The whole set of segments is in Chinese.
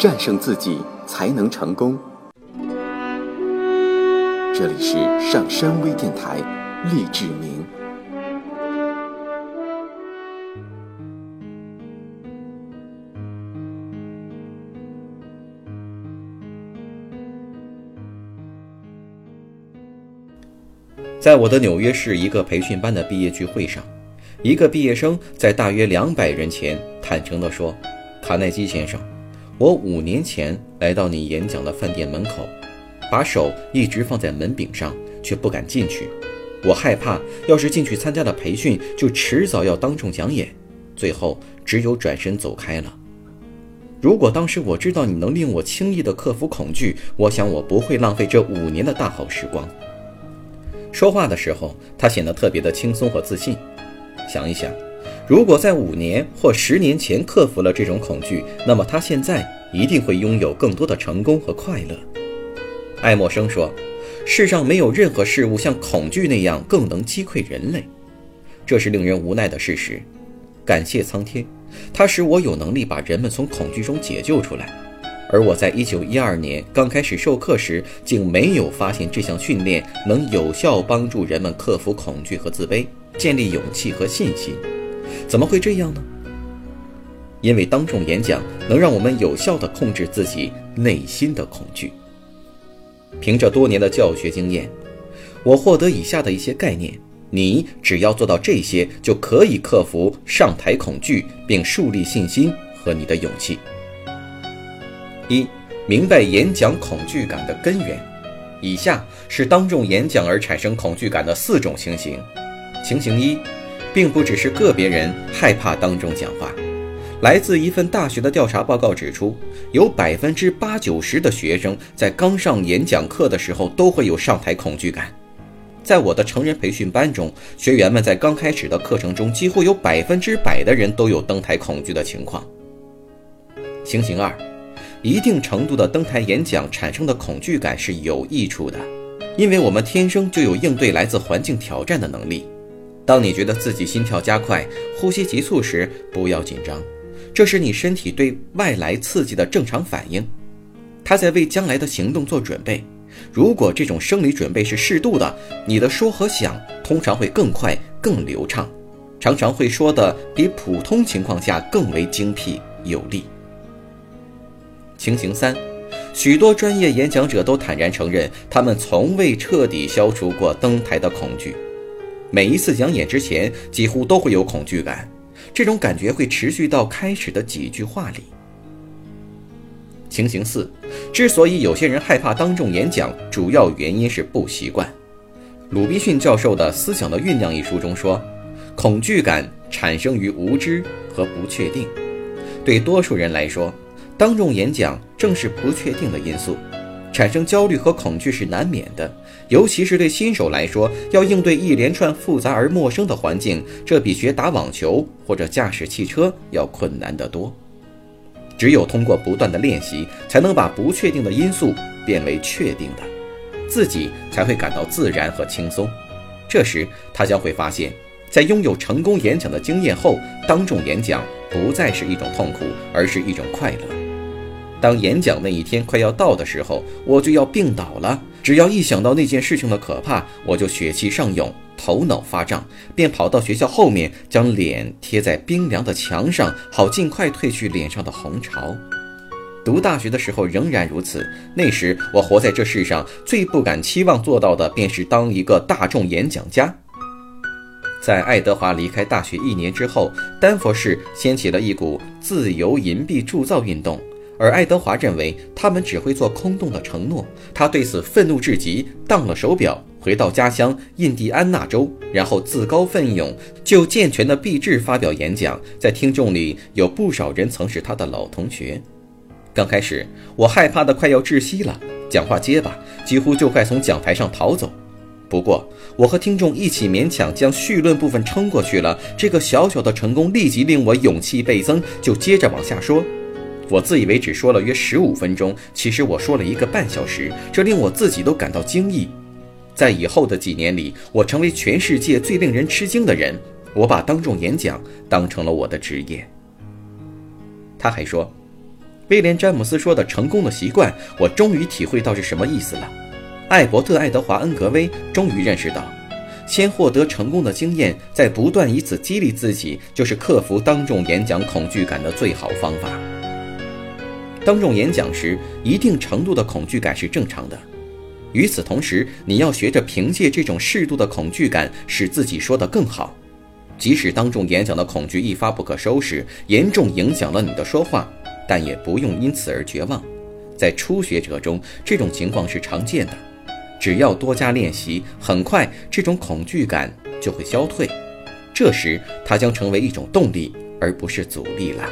战胜自己才能成功。这里是上山微电台，励志明。在我的纽约市一个培训班的毕业聚会上，一个毕业生在大约两百人前坦诚地说：“卡耐基先生，我五年前来到你演讲的饭店门口，把手一直放在门柄上，却不敢进去。我害怕，要是进去参加了培训，就迟早要当众讲演，最后只有转身走开了。如果当时我知道你能令我轻易地克服恐惧，我想我不会浪费这五年的大好时光。”说话的时候，他显得特别的轻松和自信。想一想，如果在五年或十年前克服了这种恐惧，那么他现在一定会拥有更多的成功和快乐。爱默生说：“世上没有任何事物像恐惧那样更能击溃人类。”这是令人无奈的事实。感谢苍天，它使我有能力把人们从恐惧中解救出来。而我在一九一二年刚开始授课时，竟没有发现这项训练能有效帮助人们克服恐惧和自卑，建立勇气和信心。怎么会这样呢？因为当众演讲能让我们有效地控制自己内心的恐惧。凭着多年的教学经验，我获得以下的一些概念：你只要做到这些，就可以克服上台恐惧，并树立信心和你的勇气。一、明白演讲恐惧感的根源。以下是当众演讲而产生恐惧感的四种情形。情形一，并不只是个别人害怕当众讲话。来自一份大学的调查报告指出，有百分之八九十的学生在刚上演讲课的时候都会有上台恐惧感。在我的成人培训班中，学员们在刚开始的课程中，几乎有百分之百的人都有登台恐惧的情况。情形二。一定程度的登台演讲产生的恐惧感是有益处的，因为我们天生就有应对来自环境挑战的能力。当你觉得自己心跳加快、呼吸急促时，不要紧张，这是你身体对外来刺激的正常反应，它在为将来的行动做准备。如果这种生理准备是适度的，你的说和想通常会更快、更流畅，常常会说的比普通情况下更为精辟有力。情形三，许多专业演讲者都坦然承认，他们从未彻底消除过登台的恐惧。每一次讲演之前，几乎都会有恐惧感，这种感觉会持续到开始的几句话里。情形四，之所以有些人害怕当众演讲，主要原因是不习惯。鲁滨逊教授的《思想的酝酿》一书中说，恐惧感产生于无知和不确定。对多数人来说，当众演讲正是不确定的因素，产生焦虑和恐惧是难免的。尤其是对新手来说，要应对一连串复杂而陌生的环境，这比学打网球或者驾驶汽车要困难得多。只有通过不断的练习，才能把不确定的因素变为确定的，自己才会感到自然和轻松。这时，他将会发现，在拥有成功演讲的经验后，当众演讲不再是一种痛苦，而是一种快乐。当演讲那一天快要到的时候，我就要病倒了。只要一想到那件事情的可怕，我就血气上涌，头脑发胀，便跑到学校后面，将脸贴在冰凉的墙上，好尽快褪去脸上的红潮。读大学的时候仍然如此。那时我活在这世上最不敢期望做到的，便是当一个大众演讲家。在爱德华离开大学一年之后，丹佛市掀起了一股自由银币铸造运动。而爱德华认为他们只会做空洞的承诺，他对此愤怒至极，当了手表，回到家乡印第安纳州，然后自告奋勇就健全的币制发表演讲。在听众里有不少人曾是他的老同学。刚开始我害怕的快要窒息了，讲话结巴，几乎就快从讲台上逃走。不过我和听众一起勉强将绪论部分撑过去了。这个小小的成功立即令我勇气倍增，就接着往下说。我自以为只说了约十五分钟，其实我说了一个半小时，这令我自己都感到惊异。在以后的几年里，我成为全世界最令人吃惊的人。我把当众演讲当成了我的职业。他还说，威廉·詹姆斯说的“成功的习惯”，我终于体会到是什么意思了。艾伯特·爱德华·恩格威终于认识到，先获得成功的经验，再不断以此激励自己，就是克服当众演讲恐惧感的最好方法。当众演讲时，一定程度的恐惧感是正常的。与此同时，你要学着凭借这种适度的恐惧感，使自己说得更好。即使当众演讲的恐惧一发不可收拾，严重影响了你的说话。但也不用因此而绝望，在初学者中，这种情况是常见的。只要多加练习，很快这种恐惧感就会消退。这时，它将成为一种动力，而不是阻力了。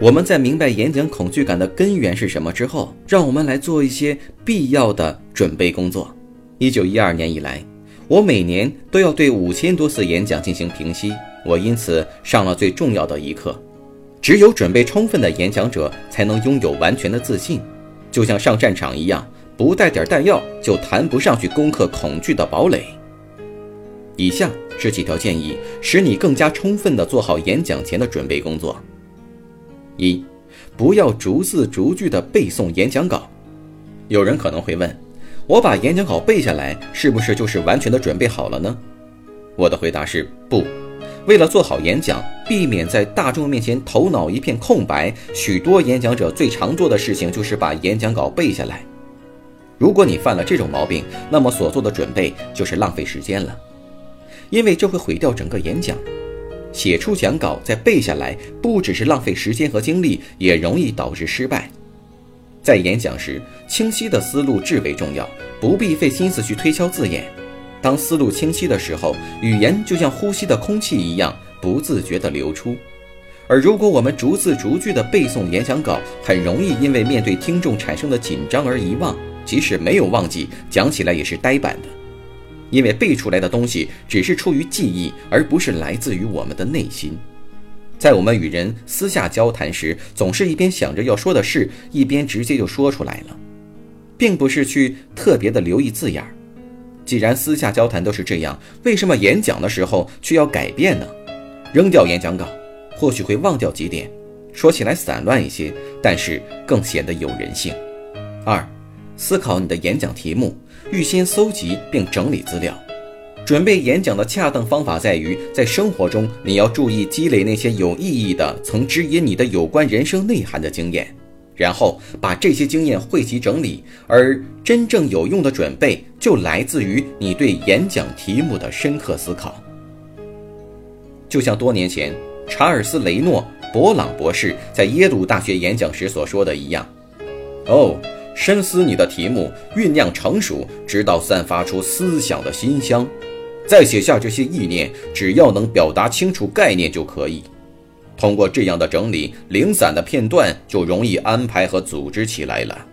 我们在明白演讲恐惧感的根源是什么之后，让我们来做一些必要的准备工作。一九一二年以来，我每年都要对五千多次演讲进行评析，我因此上了最重要的一课。只有准备充分的演讲者才能拥有完全的自信，就像上战场一样，不带点弹药就谈不上去攻克恐惧的堡垒。以下是几条建议，使你更加充分地做好演讲前的准备工作。一，不要逐字逐句地背诵演讲稿。有人可能会问，我把演讲稿背下来，是不是就是完全的准备好了呢？我的回答是不。为了做好演讲，避免在大众面前头脑一片空白，许多演讲者最常做的事情就是把演讲稿背下来。如果你犯了这种毛病，那么所做的准备就是浪费时间了，因为这会毁掉整个演讲。写出讲稿再背下来，不只是浪费时间和精力，也容易导致失败。在演讲时，清晰的思路至为重要，不必费心思去推敲字眼。当思路清晰的时候，语言就像呼吸的空气一样，不自觉地流出。而如果我们逐字逐句地背诵演讲稿，很容易因为面对听众产生的紧张而遗忘，即使没有忘记，讲起来也是呆板的。因为背出来的东西只是出于记忆，而不是来自于我们的内心。在我们与人私下交谈时，总是一边想着要说的事，一边直接就说出来了，并不是去特别的留意字眼儿。既然私下交谈都是这样，为什么演讲的时候却要改变呢？扔掉演讲稿，或许会忘掉几点，说起来散乱一些，但是更显得有人性。二，思考你的演讲题目，预先搜集并整理资料。准备演讲的恰当方法在于，在生活中你要注意积累那些有意义的、曾指引你的有关人生内涵的经验。然后把这些经验汇集整理，而真正有用的准备就来自于你对演讲题目的深刻思考。就像多年前查尔斯·雷诺·博朗博士在耶鲁大学演讲时所说的一样：“哦，深思你的题目，酝酿成熟，直到散发出思想的馨香，再写下这些意念，只要能表达清楚概念就可以。”通过这样的整理，零散的片段就容易安排和组织起来了。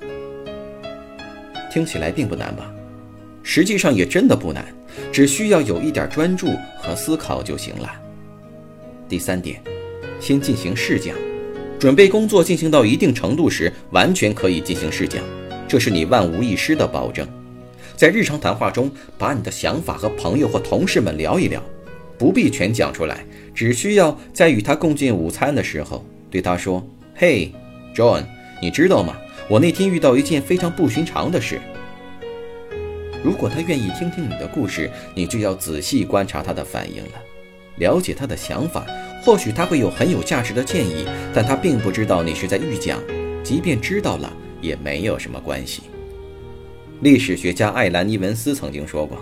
听起来并不难吧？实际上也真的不难，只需要有一点专注和思考就行了。第三点，先进行试讲。准备工作进行到一定程度时，完全可以进行试讲，这是你万无一失的保证。在日常谈话中，把你的想法和朋友或同事们聊一聊。不必全讲出来，只需要在与他共进午餐的时候对他说：“嘿，John，你知道吗？我那天遇到一件非常不寻常的事。”如果他愿意听听你的故事，你就要仔细观察他的反应了，了解他的想法。或许他会有很有价值的建议，但他并不知道你是在预讲。即便知道了，也没有什么关系。历史学家艾兰·尼文斯曾经说过：“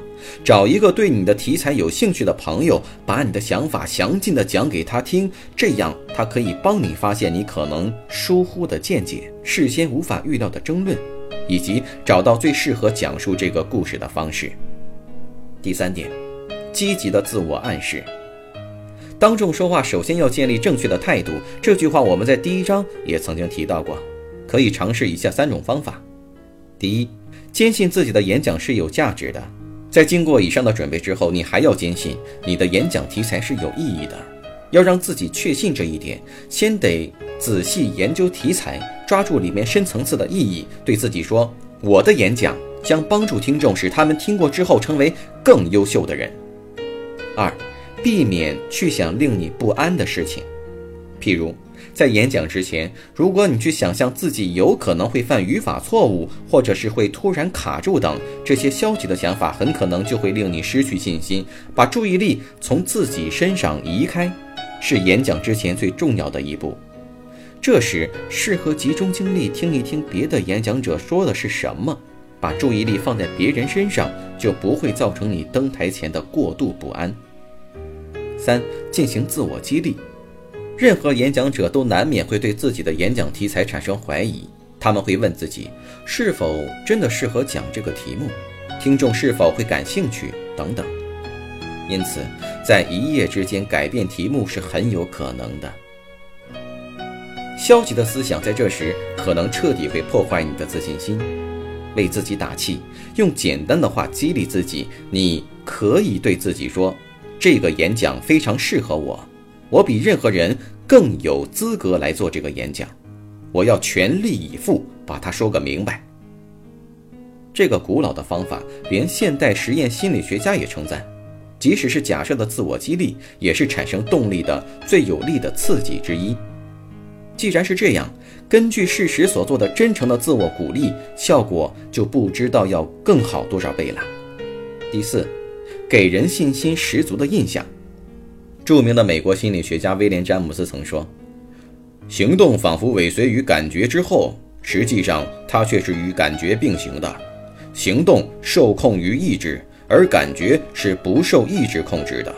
找一个对你的题材有兴趣的朋友，把你的想法详尽地讲给他听，这样他可以帮你发现你可能疏忽的见解、事先无法预料的争论，以及找到最适合讲述这个故事的方式。”第三点，积极的自我暗示。当众说话，首先要建立正确的态度。这句话我们在第一章也曾经提到过，可以尝试以下三种方法：第一，坚信自己的演讲是有价值的，在经过以上的准备之后，你还要坚信你的演讲题材是有意义的。要让自己确信这一点，先得仔细研究题材，抓住里面深层次的意义，对自己说：“我的演讲将帮助听众，使他们听过之后成为更优秀的人。”二，避免去想令你不安的事情，譬如在演讲之前，如果你去想象自己有可能会犯语法错误，或者是会突然卡住等这些消极的想法，很可能就会令你失去信心，把注意力从自己身上移开，是演讲之前最重要的一步。这时，适合集中精力听一听别的演讲者说的是什么，把注意力放在别人身上，就不会造成你登台前的过度不安。三、进行自我激励。任何演讲者都难免会对自己的演讲题材产生怀疑，他们会问自己是否真的适合讲这个题目，听众是否会感兴趣等等。因此，在一夜之间改变题目是很有可能的。消极的思想在这时可能彻底会破坏你的自信心。为自己打气，用简单的话激励自己，你可以对自己说：“这个演讲非常适合我。”我比任何人更有资格来做这个演讲，我要全力以赴把它说个明白。这个古老的方法，连现代实验心理学家也称赞。即使是假设的自我激励，也是产生动力的最有力的刺激之一。既然是这样，根据事实所做的真诚的自我鼓励，效果就不知道要更好多少倍了。第四，给人信心十足的印象。著名的美国心理学家威廉·詹姆斯曾说：“行动仿佛尾随于感觉之后，实际上它却是与感觉并行的。行动受控于意志，而感觉是不受意志控制的。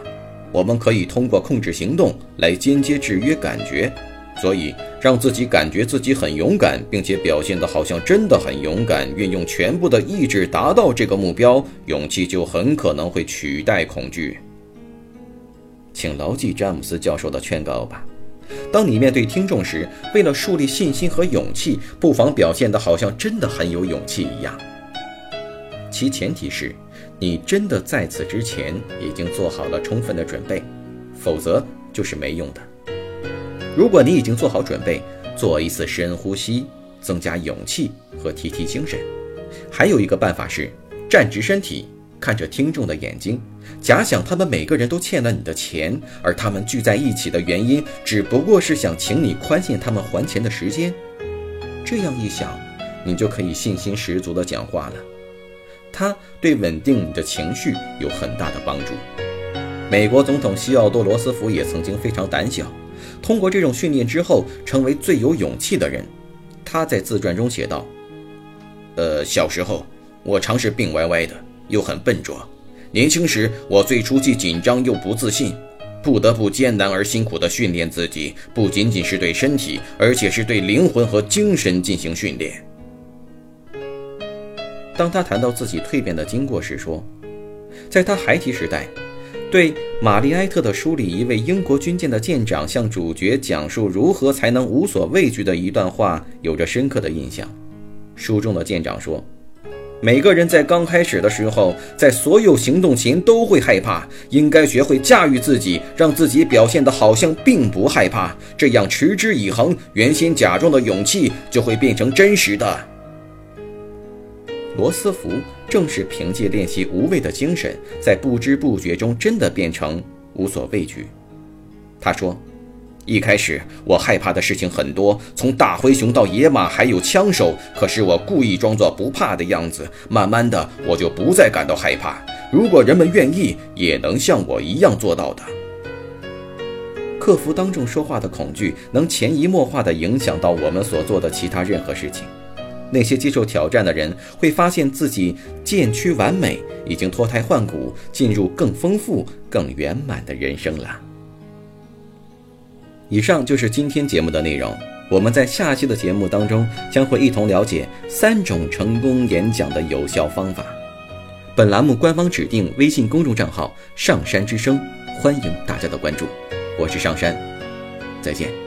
我们可以通过控制行动来间接制约感觉，所以让自己感觉自己很勇敢，并且表现得好像真的很勇敢，运用全部的意志达到这个目标，勇气就很可能会取代恐惧。”请牢记詹姆斯教授的劝告吧。当你面对听众时，为了树立信心和勇气，不妨表现得好像真的很有勇气一样。其前提是，你真的在此之前已经做好了充分的准备，否则就是没用的。如果你已经做好准备，做一次深呼吸，增加勇气和提提精神。还有一个办法是，站直身体。看着听众的眼睛，假想他们每个人都欠了你的钱，而他们聚在一起的原因，只不过是想请你宽限他们还钱的时间。这样一想，你就可以信心十足地讲话了。它对稳定你的情绪有很大的帮助。美国总统西奥多·罗斯福也曾经非常胆小，通过这种训练之后，成为最有勇气的人。他在自传中写道：“呃，小时候我常是病歪歪的。”又很笨拙。年轻时，我最初既紧张又不自信，不得不艰难而辛苦地训练自己，不仅仅是对身体，而且是对灵魂和精神进行训练。当他谈到自己蜕变的经过时，说，在他孩提时代，对玛丽埃特的书里一位英国军舰的舰长向主角讲述如何才能无所畏惧的一段话，有着深刻的印象。书中的舰长说。每个人在刚开始的时候，在所有行动前都会害怕，应该学会驾驭自己，让自己表现得好像并不害怕，这样持之以恒，原先假装的勇气就会变成真实的。罗斯福正是凭借练习无畏的精神，在不知不觉中真的变成无所畏惧。他说。一开始我害怕的事情很多，从大灰熊到野马，还有枪手。可是我故意装作不怕的样子，慢慢的我就不再感到害怕。如果人们愿意，也能像我一样做到的。克服当众说话的恐惧，能潜移默化地影响到我们所做的其他任何事情。那些接受挑战的人会发现自己渐趋完美，已经脱胎换骨，进入更丰富、更圆满的人生了。以上就是今天节目的内容。我们在下期的节目当中将会一同了解三种成功演讲的有效方法。本栏目官方指定微信公众账号“上山之声”，欢迎大家的关注。我是上山，再见。